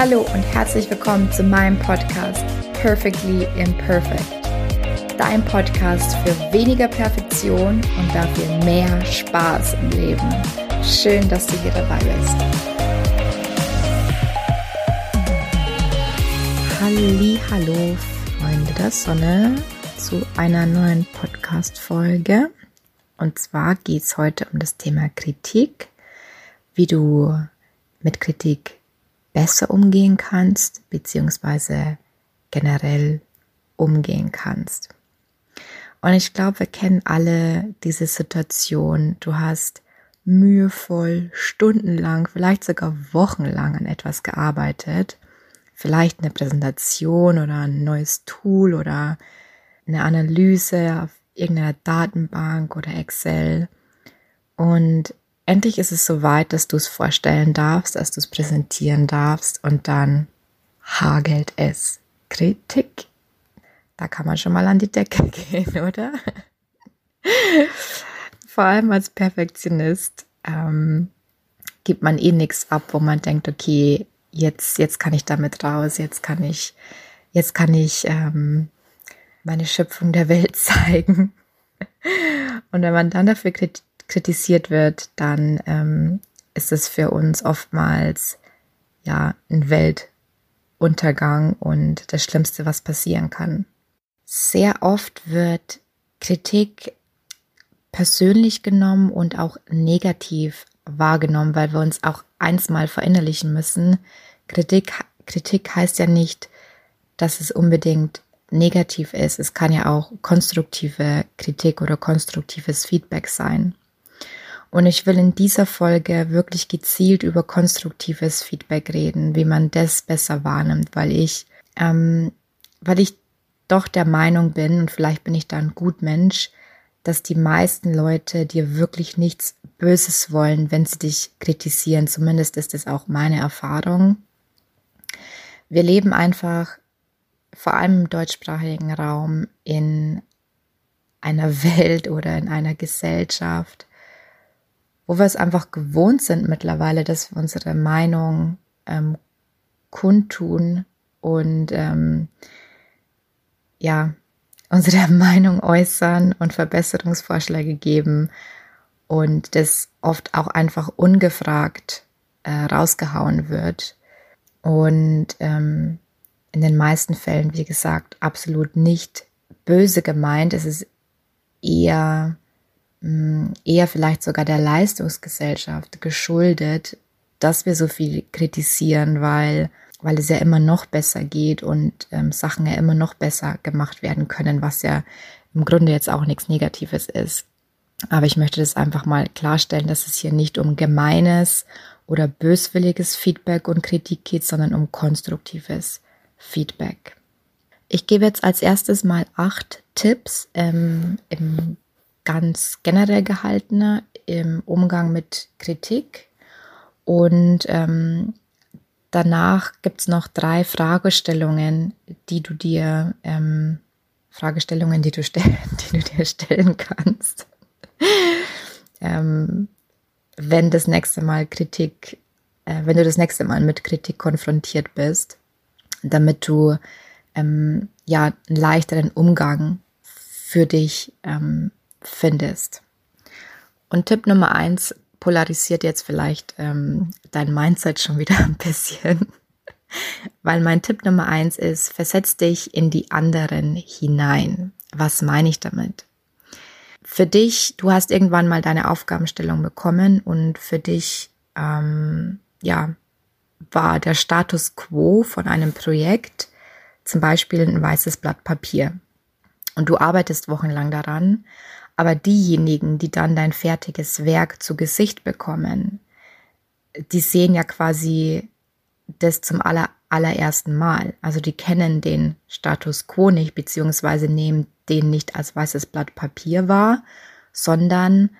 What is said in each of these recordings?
Hallo und herzlich willkommen zu meinem Podcast Perfectly Imperfect. Dein Podcast für weniger Perfektion und dafür mehr Spaß im Leben. Schön, dass du hier dabei bist. Halli, hallo, Freunde der Sonne, zu einer neuen Podcast-Folge. Und zwar geht es heute um das Thema Kritik, wie du mit Kritik besser umgehen kannst, beziehungsweise generell umgehen kannst. Und ich glaube, wir kennen alle diese Situation. Du hast mühevoll, stundenlang, vielleicht sogar wochenlang an etwas gearbeitet. Vielleicht eine Präsentation oder ein neues Tool oder eine Analyse auf irgendeiner Datenbank oder Excel. Und endlich ist es soweit, dass du es vorstellen darfst, dass du es präsentieren darfst und dann hagelt es Kritik. Da kann man schon mal an die Decke gehen, oder? Vor allem als Perfektionist ähm, gibt man eh nichts ab, wo man denkt, okay, jetzt, jetzt kann ich damit raus, jetzt kann ich, jetzt kann ich ähm, meine Schöpfung der Welt zeigen. Und wenn man dann dafür kritisiert, wird, dann ähm, ist es für uns oftmals ja ein Weltuntergang und das Schlimmste, was passieren kann. Sehr oft wird Kritik persönlich genommen und auch negativ wahrgenommen, weil wir uns auch eins mal verinnerlichen müssen. Kritik, Kritik heißt ja nicht, dass es unbedingt negativ ist. Es kann ja auch konstruktive Kritik oder konstruktives Feedback sein. Und ich will in dieser Folge wirklich gezielt über konstruktives Feedback reden, wie man das besser wahrnimmt, weil ich, ähm, weil ich doch der Meinung bin, und vielleicht bin ich da ein gut Mensch, dass die meisten Leute dir wirklich nichts Böses wollen, wenn sie dich kritisieren. Zumindest ist es auch meine Erfahrung. Wir leben einfach, vor allem im deutschsprachigen Raum, in einer Welt oder in einer Gesellschaft, wo wir es einfach gewohnt sind mittlerweile, dass wir unsere Meinung ähm, kundtun und ähm, ja, unsere Meinung äußern und Verbesserungsvorschläge geben und das oft auch einfach ungefragt äh, rausgehauen wird. Und ähm, in den meisten Fällen, wie gesagt, absolut nicht böse gemeint. Es ist eher eher vielleicht sogar der Leistungsgesellschaft geschuldet, dass wir so viel kritisieren, weil, weil es ja immer noch besser geht und ähm, Sachen ja immer noch besser gemacht werden können, was ja im Grunde jetzt auch nichts Negatives ist. Aber ich möchte das einfach mal klarstellen, dass es hier nicht um gemeines oder böswilliges Feedback und Kritik geht, sondern um konstruktives Feedback. Ich gebe jetzt als erstes mal acht Tipps ähm, im ganz generell gehaltener im Umgang mit Kritik. Und ähm, danach gibt es noch drei Fragestellungen, die du dir, ähm, Fragestellungen, die du, die du dir stellen kannst. ähm, wenn das nächste Mal Kritik, äh, wenn du das nächste Mal mit Kritik konfrontiert bist, damit du ähm, ja einen leichteren Umgang für dich ähm, findest. Und Tipp Nummer eins polarisiert jetzt vielleicht ähm, dein Mindset schon wieder ein bisschen. Weil mein Tipp Nummer eins ist, versetz dich in die anderen hinein. Was meine ich damit? Für dich, du hast irgendwann mal deine Aufgabenstellung bekommen und für dich, ähm, ja, war der Status quo von einem Projekt zum Beispiel ein weißes Blatt Papier. Und du arbeitest wochenlang daran aber diejenigen, die dann dein fertiges Werk zu Gesicht bekommen, die sehen ja quasi das zum aller, allerersten Mal. Also die kennen den Status quo nicht, beziehungsweise nehmen den nicht als weißes Blatt Papier wahr, sondern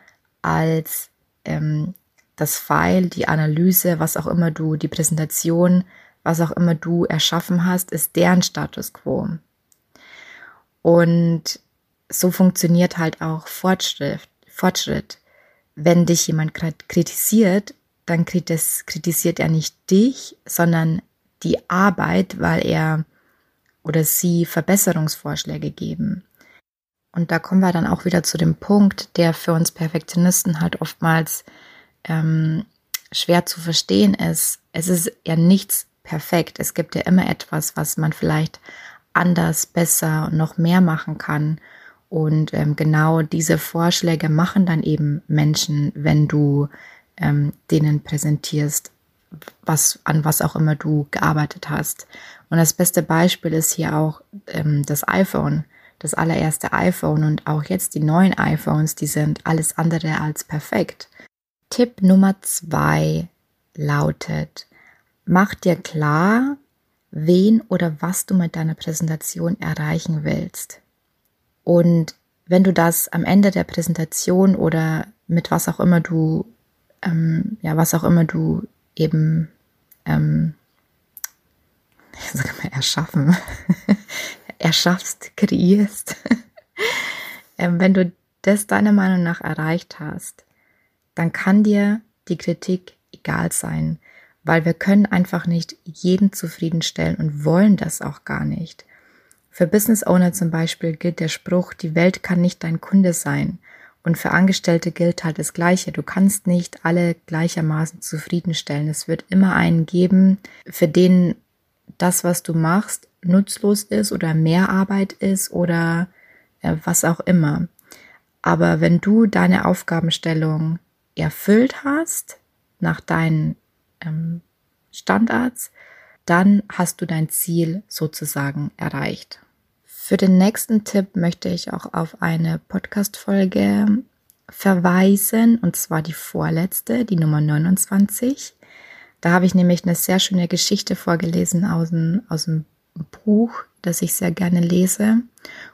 als ähm, das File, die Analyse, was auch immer du, die Präsentation, was auch immer du erschaffen hast, ist deren Status quo. Und so funktioniert halt auch Fortschritt. Fortschritt. Wenn dich jemand kritisiert, dann kritisiert er nicht dich, sondern die Arbeit, weil er oder sie Verbesserungsvorschläge geben. Und da kommen wir dann auch wieder zu dem Punkt, der für uns Perfektionisten halt oftmals ähm, schwer zu verstehen ist. Es ist ja nichts perfekt. Es gibt ja immer etwas, was man vielleicht anders, besser und noch mehr machen kann. Und ähm, genau diese Vorschläge machen dann eben Menschen, wenn du ähm, denen präsentierst, was, an was auch immer du gearbeitet hast. Und das beste Beispiel ist hier auch ähm, das iPhone, das allererste iPhone und auch jetzt die neuen iPhones, die sind alles andere als perfekt. Tipp Nummer zwei lautet, mach dir klar, wen oder was du mit deiner Präsentation erreichen willst. Und wenn du das am Ende der Präsentation oder mit was auch immer du, ähm, ja, was auch immer du eben, ähm, sage mal, erschaffen, erschaffst, kreierst, ähm, wenn du das deiner Meinung nach erreicht hast, dann kann dir die Kritik egal sein, weil wir können einfach nicht jeden zufriedenstellen und wollen das auch gar nicht. Für Business Owner zum Beispiel gilt der Spruch, die Welt kann nicht dein Kunde sein. Und für Angestellte gilt halt das Gleiche. Du kannst nicht alle gleichermaßen zufriedenstellen. Es wird immer einen geben, für den das, was du machst, nutzlos ist oder mehr Arbeit ist oder was auch immer. Aber wenn du deine Aufgabenstellung erfüllt hast nach deinen ähm, Standards, dann hast du dein Ziel sozusagen erreicht. Für den nächsten Tipp möchte ich auch auf eine Podcast-Folge verweisen, und zwar die vorletzte, die Nummer 29. Da habe ich nämlich eine sehr schöne Geschichte vorgelesen aus dem, aus dem Buch, das ich sehr gerne lese.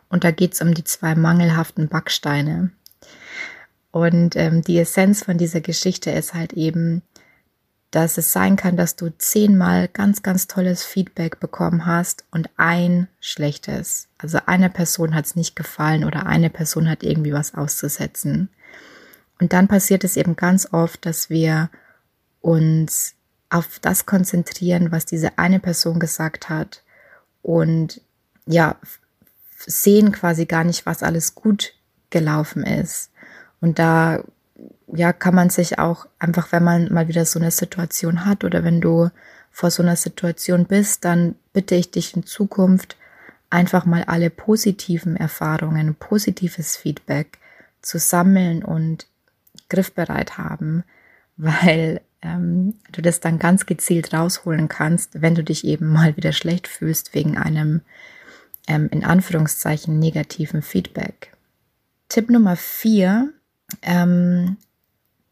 Und da geht es um die zwei mangelhaften Backsteine. Und ähm, die Essenz von dieser Geschichte ist halt eben, dass es sein kann, dass du zehnmal ganz, ganz tolles Feedback bekommen hast und ein schlechtes. Also eine Person hat es nicht gefallen oder eine Person hat irgendwie was auszusetzen. Und dann passiert es eben ganz oft, dass wir uns auf das konzentrieren, was diese eine Person gesagt hat und ja, sehen quasi gar nicht, was alles gut gelaufen ist. Und da ja, kann man sich auch einfach, wenn man mal wieder so eine Situation hat oder wenn du vor so einer Situation bist, dann bitte ich dich in Zukunft einfach mal alle positiven Erfahrungen, positives Feedback zu sammeln und griffbereit haben, weil ähm, du das dann ganz gezielt rausholen kannst, wenn du dich eben mal wieder schlecht fühlst wegen einem ähm, in Anführungszeichen negativen Feedback. Tipp Nummer vier ähm,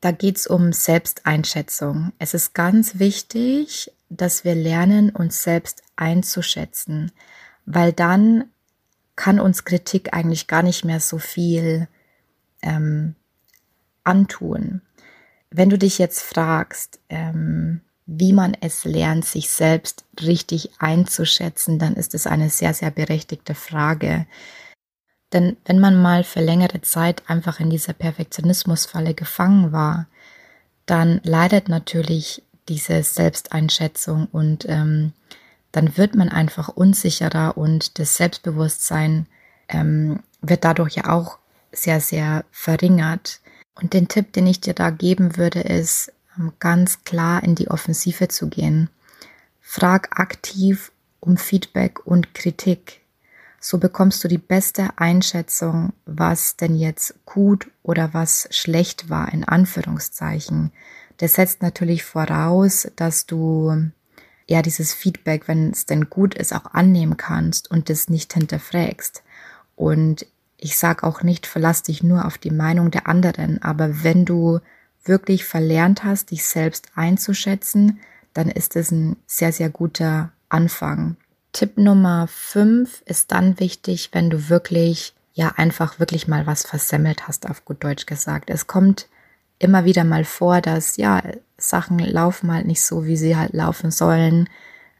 da geht es um Selbsteinschätzung. Es ist ganz wichtig, dass wir lernen, uns selbst einzuschätzen, weil dann kann uns Kritik eigentlich gar nicht mehr so viel ähm, antun. Wenn du dich jetzt fragst, ähm, wie man es lernt, sich selbst richtig einzuschätzen, dann ist es eine sehr, sehr berechtigte Frage. Denn wenn man mal für längere Zeit einfach in dieser Perfektionismusfalle gefangen war, dann leidet natürlich diese Selbsteinschätzung und ähm, dann wird man einfach unsicherer und das Selbstbewusstsein ähm, wird dadurch ja auch sehr, sehr verringert. Und den Tipp, den ich dir da geben würde, ist ähm, ganz klar in die Offensive zu gehen. Frag aktiv um Feedback und Kritik. So bekommst du die beste Einschätzung, was denn jetzt gut oder was schlecht war, in Anführungszeichen. Das setzt natürlich voraus, dass du ja dieses Feedback, wenn es denn gut ist, auch annehmen kannst und das nicht hinterfragst. Und ich sage auch nicht, verlass dich nur auf die Meinung der anderen, aber wenn du wirklich verlernt hast, dich selbst einzuschätzen, dann ist es ein sehr, sehr guter Anfang. Tipp Nummer fünf ist dann wichtig, wenn du wirklich, ja, einfach wirklich mal was versemmelt hast, auf gut Deutsch gesagt. Es kommt immer wieder mal vor, dass, ja, Sachen laufen halt nicht so, wie sie halt laufen sollen.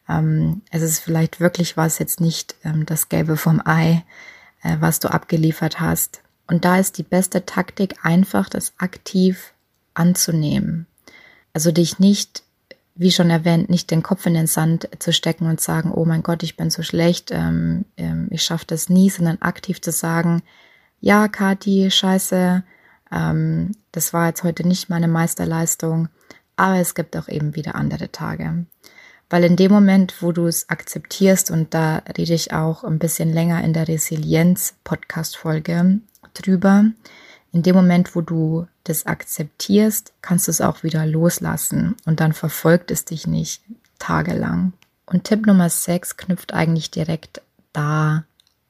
Ähm, es ist vielleicht wirklich was jetzt nicht ähm, das Gelbe vom Ei, äh, was du abgeliefert hast. Und da ist die beste Taktik einfach, das aktiv anzunehmen. Also dich nicht wie schon erwähnt, nicht den Kopf in den Sand zu stecken und sagen, oh mein Gott, ich bin so schlecht, ähm, ähm, ich schaffe das nie, sondern aktiv zu sagen, ja, Kati, scheiße, ähm, das war jetzt heute nicht meine Meisterleistung, aber es gibt auch eben wieder andere Tage. Weil in dem Moment, wo du es akzeptierst, und da rede ich auch ein bisschen länger in der Resilienz-Podcast-Folge drüber, in dem Moment, wo du das akzeptierst, kannst du es auch wieder loslassen und dann verfolgt es dich nicht tagelang. Und Tipp Nummer 6 knüpft eigentlich direkt da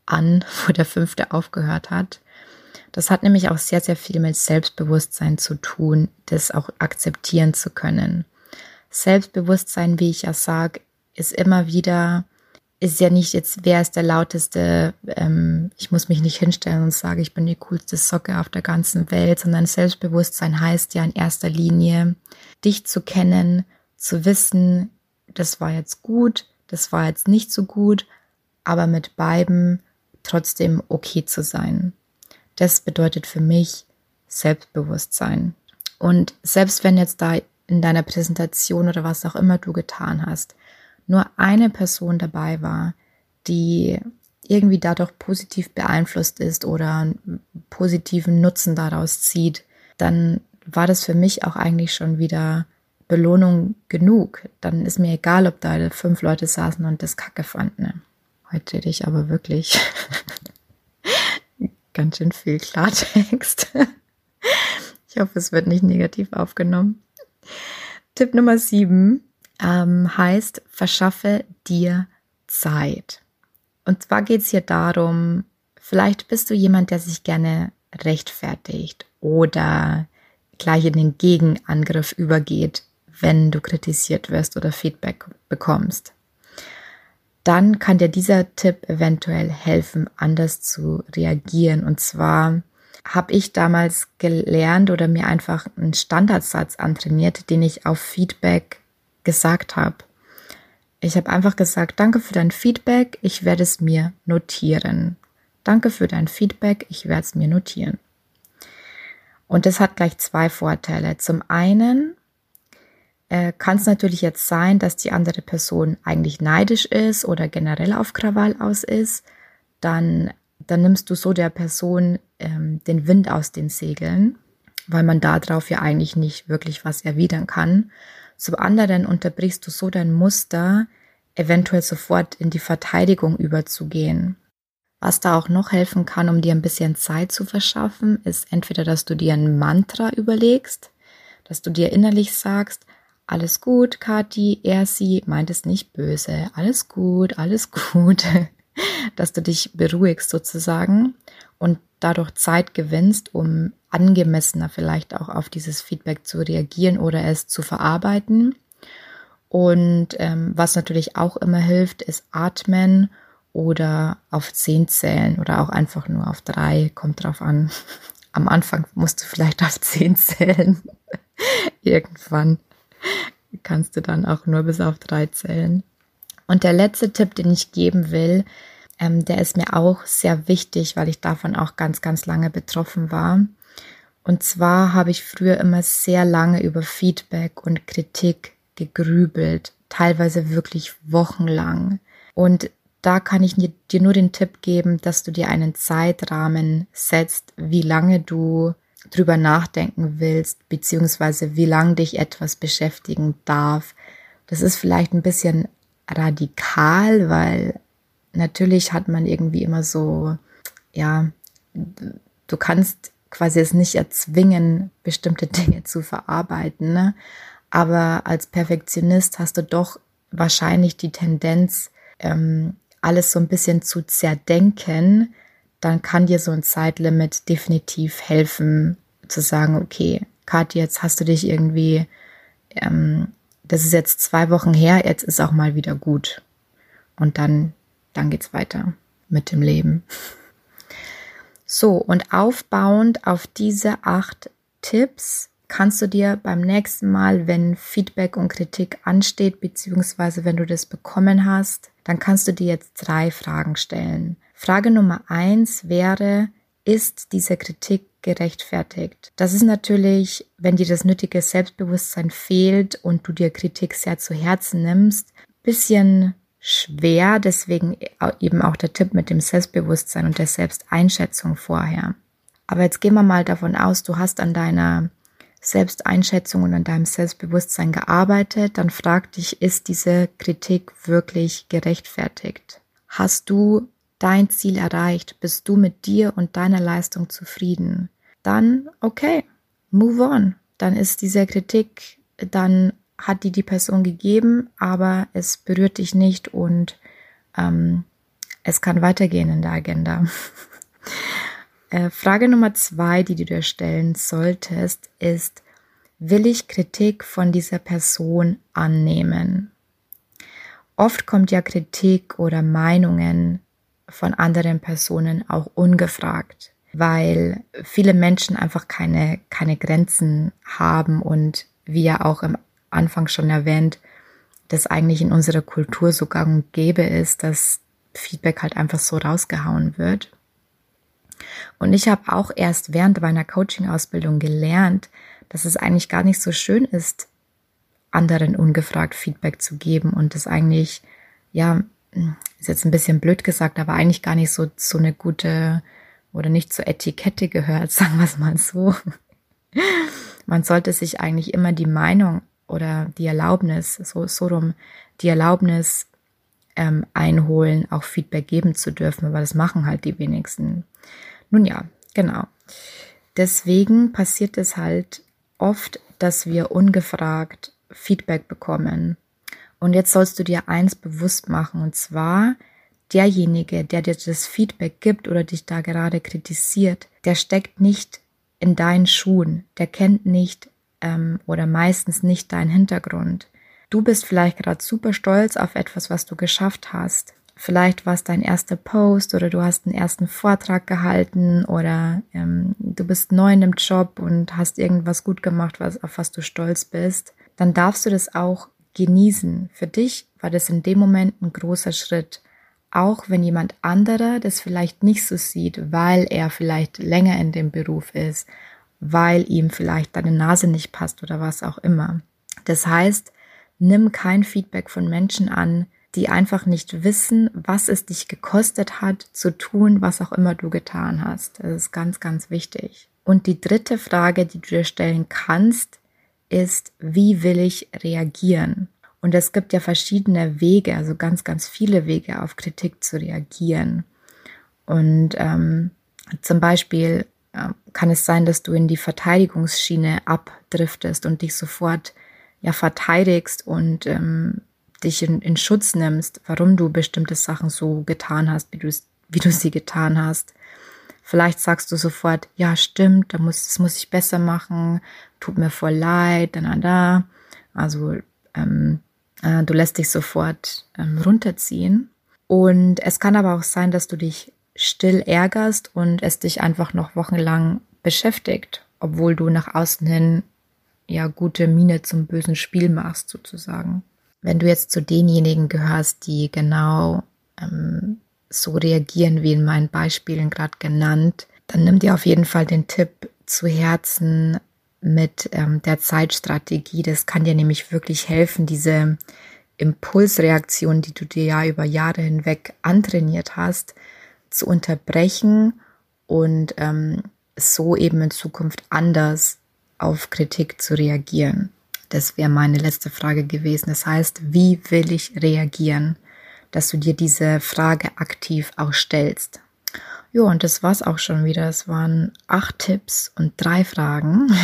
an, wo der fünfte aufgehört hat. Das hat nämlich auch sehr, sehr viel mit Selbstbewusstsein zu tun, das auch akzeptieren zu können. Selbstbewusstsein, wie ich ja sage, ist immer wieder, ist ja nicht jetzt, wer ist der lauteste, ähm, ich muss mich nicht hinstellen und sagen, ich bin die coolste Socke auf der ganzen Welt, sondern Selbstbewusstsein heißt ja in erster Linie, dich zu kennen, zu wissen, das war jetzt gut, das war jetzt nicht so gut, aber mit beiden trotzdem okay zu sein. Das bedeutet für mich Selbstbewusstsein. Und selbst wenn jetzt da in deiner Präsentation oder was auch immer du getan hast, nur eine Person dabei war, die irgendwie dadurch positiv beeinflusst ist oder einen positiven Nutzen daraus zieht, dann war das für mich auch eigentlich schon wieder Belohnung genug. Dann ist mir egal, ob da fünf Leute saßen und das Kacke fanden. Ne? Heute rede ich aber wirklich ganz schön viel Klartext. Ich hoffe, es wird nicht negativ aufgenommen. Tipp Nummer sieben ähm, heißt, verschaffe dir Zeit. Und zwar geht es hier darum, vielleicht bist du jemand, der sich gerne rechtfertigt oder gleich in den Gegenangriff übergeht, wenn du kritisiert wirst oder Feedback bekommst. Dann kann dir dieser Tipp eventuell helfen, anders zu reagieren. Und zwar habe ich damals gelernt oder mir einfach einen Standardsatz antrainiert, den ich auf Feedback gesagt habe. Ich habe einfach gesagt, danke für dein Feedback, ich werde es mir notieren. Danke für dein Feedback, ich werde es mir notieren. Und das hat gleich zwei Vorteile. Zum einen äh, kann es natürlich jetzt sein, dass die andere Person eigentlich neidisch ist oder generell auf Krawall aus ist. Dann dann nimmst du so der Person ähm, den Wind aus den Segeln, weil man darauf ja eigentlich nicht wirklich was erwidern kann. Zum anderen unterbrichst du so dein Muster, eventuell sofort in die Verteidigung überzugehen. Was da auch noch helfen kann, um dir ein bisschen Zeit zu verschaffen, ist entweder, dass du dir ein Mantra überlegst, dass du dir innerlich sagst, alles gut, Kathi, er, sie meint es nicht böse, alles gut, alles gut. dass du dich beruhigst sozusagen und dadurch Zeit gewinnst, um angemessener vielleicht auch auf dieses Feedback zu reagieren oder es zu verarbeiten. Und ähm, was natürlich auch immer hilft, ist atmen oder auf zehn zählen oder auch einfach nur auf drei, kommt drauf an. Am Anfang musst du vielleicht auf zehn zählen. Irgendwann kannst du dann auch nur bis auf drei zählen. Und der letzte Tipp, den ich geben will, ähm, der ist mir auch sehr wichtig, weil ich davon auch ganz, ganz lange betroffen war. Und zwar habe ich früher immer sehr lange über Feedback und Kritik gegrübelt, teilweise wirklich wochenlang. Und da kann ich dir nur den Tipp geben, dass du dir einen Zeitrahmen setzt, wie lange du drüber nachdenken willst, beziehungsweise wie lange dich etwas beschäftigen darf. Das ist vielleicht ein bisschen radikal, weil natürlich hat man irgendwie immer so, ja, du kannst quasi es nicht erzwingen, bestimmte Dinge zu verarbeiten. Ne? Aber als Perfektionist hast du doch wahrscheinlich die Tendenz, ähm, alles so ein bisschen zu zerdenken. Dann kann dir so ein Zeitlimit definitiv helfen, zu sagen, okay, Kathi, jetzt hast du dich irgendwie, ähm, das ist jetzt zwei Wochen her, jetzt ist auch mal wieder gut. Und dann dann geht's weiter mit dem Leben. So, und aufbauend auf diese acht Tipps kannst du dir beim nächsten Mal, wenn Feedback und Kritik ansteht, beziehungsweise wenn du das bekommen hast, dann kannst du dir jetzt drei Fragen stellen. Frage Nummer eins wäre, ist diese Kritik gerechtfertigt. Das ist natürlich, wenn dir das nötige Selbstbewusstsein fehlt und du dir Kritik sehr zu Herzen nimmst, bisschen schwer. Deswegen eben auch der Tipp mit dem Selbstbewusstsein und der Selbsteinschätzung vorher. Aber jetzt gehen wir mal davon aus, du hast an deiner Selbsteinschätzung und an deinem Selbstbewusstsein gearbeitet, dann frag dich, ist diese Kritik wirklich gerechtfertigt? Hast du dein Ziel erreicht? Bist du mit dir und deiner Leistung zufrieden? Dann, okay, move on. Dann ist diese Kritik, dann hat die die Person gegeben, aber es berührt dich nicht und ähm, es kann weitergehen in der Agenda. Äh, Frage Nummer zwei, die du dir stellen solltest, ist, will ich Kritik von dieser Person annehmen? Oft kommt ja Kritik oder Meinungen von anderen Personen auch ungefragt, weil viele Menschen einfach keine, keine Grenzen haben und wie ja auch im Anfang schon erwähnt, dass eigentlich in unserer Kultur so gang und gäbe ist, dass Feedback halt einfach so rausgehauen wird. Und ich habe auch erst während meiner Coaching-Ausbildung gelernt, dass es eigentlich gar nicht so schön ist, anderen ungefragt Feedback zu geben und das eigentlich, ja, ist jetzt ein bisschen blöd gesagt, aber eigentlich gar nicht so, so eine gute oder nicht zur Etikette gehört, sagen wir es mal so. Man sollte sich eigentlich immer die Meinung oder die Erlaubnis, so, so rum, die Erlaubnis ähm, einholen, auch Feedback geben zu dürfen, aber das machen halt die wenigsten. Nun ja, genau. Deswegen passiert es halt oft, dass wir ungefragt Feedback bekommen. Und jetzt sollst du dir eins bewusst machen, und zwar derjenige, der dir das Feedback gibt oder dich da gerade kritisiert, der steckt nicht in deinen Schuhen, der kennt nicht ähm, oder meistens nicht deinen Hintergrund. Du bist vielleicht gerade super stolz auf etwas, was du geschafft hast. Vielleicht war es dein erster Post oder du hast einen ersten Vortrag gehalten oder ähm, du bist neu in dem Job und hast irgendwas gut gemacht, was, auf was du stolz bist. Dann darfst du das auch genießen. Für dich war das in dem Moment ein großer Schritt. Auch wenn jemand anderer das vielleicht nicht so sieht, weil er vielleicht länger in dem Beruf ist, weil ihm vielleicht deine Nase nicht passt oder was auch immer. Das heißt, nimm kein Feedback von Menschen an, die einfach nicht wissen, was es dich gekostet hat, zu tun, was auch immer du getan hast. Das ist ganz, ganz wichtig. Und die dritte Frage, die du dir stellen kannst, ist, wie will ich reagieren? Und es gibt ja verschiedene Wege, also ganz, ganz viele Wege, auf Kritik zu reagieren. Und ähm, zum Beispiel kann es sein, dass du in die Verteidigungsschiene abdriftest und dich sofort ja verteidigst und ähm, dich in, in Schutz nimmst, warum du bestimmte Sachen so getan hast, wie du, wie du sie getan hast. Vielleicht sagst du sofort, ja, stimmt, da muss, das muss ich besser machen, tut mir voll leid, da, da, da. Also ähm, äh, du lässt dich sofort ähm, runterziehen. Und es kann aber auch sein, dass du dich still ärgerst und es dich einfach noch wochenlang beschäftigt, obwohl du nach außen hin ja gute Miene zum bösen Spiel machst, sozusagen. Wenn du jetzt zu denjenigen gehörst, die genau ähm, so reagieren wie in meinen Beispielen gerade genannt, dann nimm dir auf jeden Fall den Tipp zu Herzen mit ähm, der Zeitstrategie. Das kann dir nämlich wirklich helfen, diese Impulsreaktion, die du dir ja über Jahre hinweg antrainiert hast, zu unterbrechen und ähm, so eben in Zukunft anders auf Kritik zu reagieren. Das wäre meine letzte Frage gewesen. Das heißt, wie will ich reagieren? Dass du dir diese Frage aktiv auch stellst. Jo, und das war's auch schon wieder. Es waren acht Tipps und drei Fragen.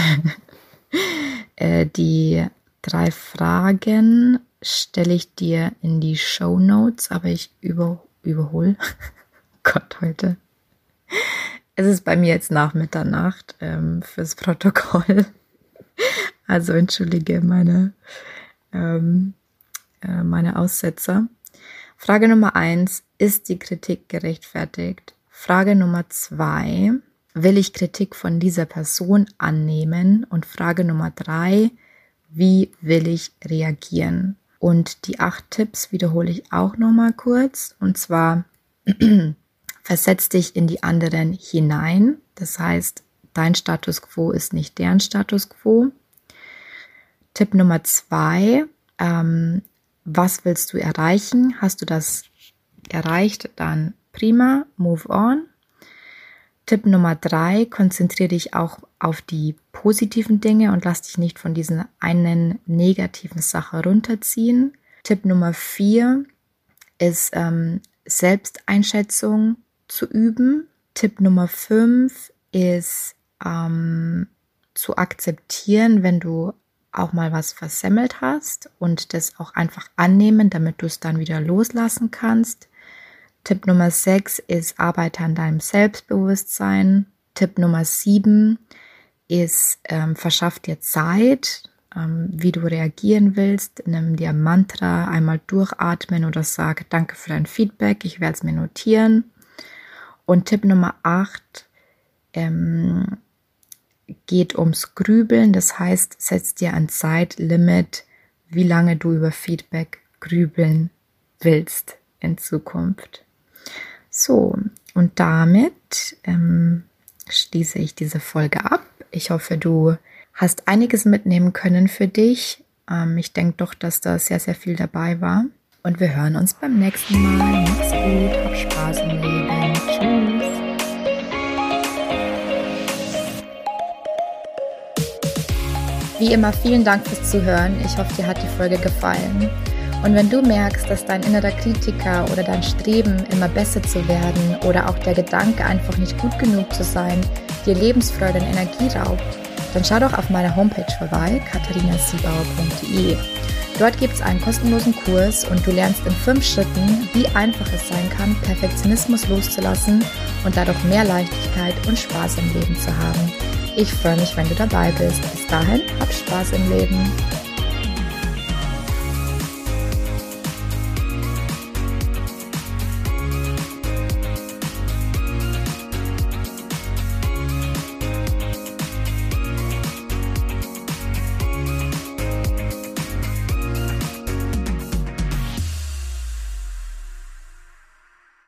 Äh, die drei Fragen stelle ich dir in die Show Notes, aber ich über, überhole. Gott, heute. Es ist bei mir jetzt nach Mitternacht ähm, fürs Protokoll. Also entschuldige meine, ähm, äh, meine Aussetzer. Frage Nummer eins, ist die Kritik gerechtfertigt? Frage Nummer zwei, will ich Kritik von dieser Person annehmen? Und Frage Nummer drei, wie will ich reagieren? Und die acht Tipps wiederhole ich auch nochmal kurz. Und zwar, versetz dich in die anderen hinein. Das heißt, dein Status quo ist nicht deren Status quo. Tipp Nummer zwei, ähm, was willst du erreichen? Hast du das erreicht, dann prima, move on. Tipp Nummer drei, konzentriere dich auch auf die positiven Dinge und lass dich nicht von diesen einen negativen Sache runterziehen. Tipp Nummer vier ist ähm, Selbsteinschätzung zu üben. Tipp Nummer fünf ist ähm, zu akzeptieren, wenn du auch mal was versemmelt hast und das auch einfach annehmen, damit du es dann wieder loslassen kannst. Tipp Nummer 6 ist Arbeite an deinem Selbstbewusstsein. Tipp Nummer 7 ist ähm, Verschaff dir Zeit, ähm, wie du reagieren willst. Nimm dir Mantra, einmal durchatmen oder sag Danke für dein Feedback, ich werde es mir notieren. Und Tipp Nummer 8 ähm, geht ums Grübeln. Das heißt, setz dir ein Zeitlimit, wie lange du über Feedback grübeln willst in Zukunft. So, und damit ähm, schließe ich diese Folge ab. Ich hoffe, du hast einiges mitnehmen können für dich. Ähm, ich denke doch, dass da sehr, sehr viel dabei war. Und wir hören uns beim nächsten Mal. Mach's gut, hab Spaß im Leben. Tschüss. Wie immer, vielen Dank fürs Zuhören. Ich hoffe, dir hat die Folge gefallen. Und wenn du merkst, dass dein innerer Kritiker oder dein Streben, immer besser zu werden oder auch der Gedanke, einfach nicht gut genug zu sein, dir Lebensfreude und Energie raubt, dann schau doch auf meiner Homepage vorbei, katharinasiebauer.de. Dort gibt es einen kostenlosen Kurs und du lernst in fünf Schritten, wie einfach es sein kann, Perfektionismus loszulassen und dadurch mehr Leichtigkeit und Spaß im Leben zu haben. Ich freue mich, wenn du dabei bist. Bis dahin, hab Spaß im Leben.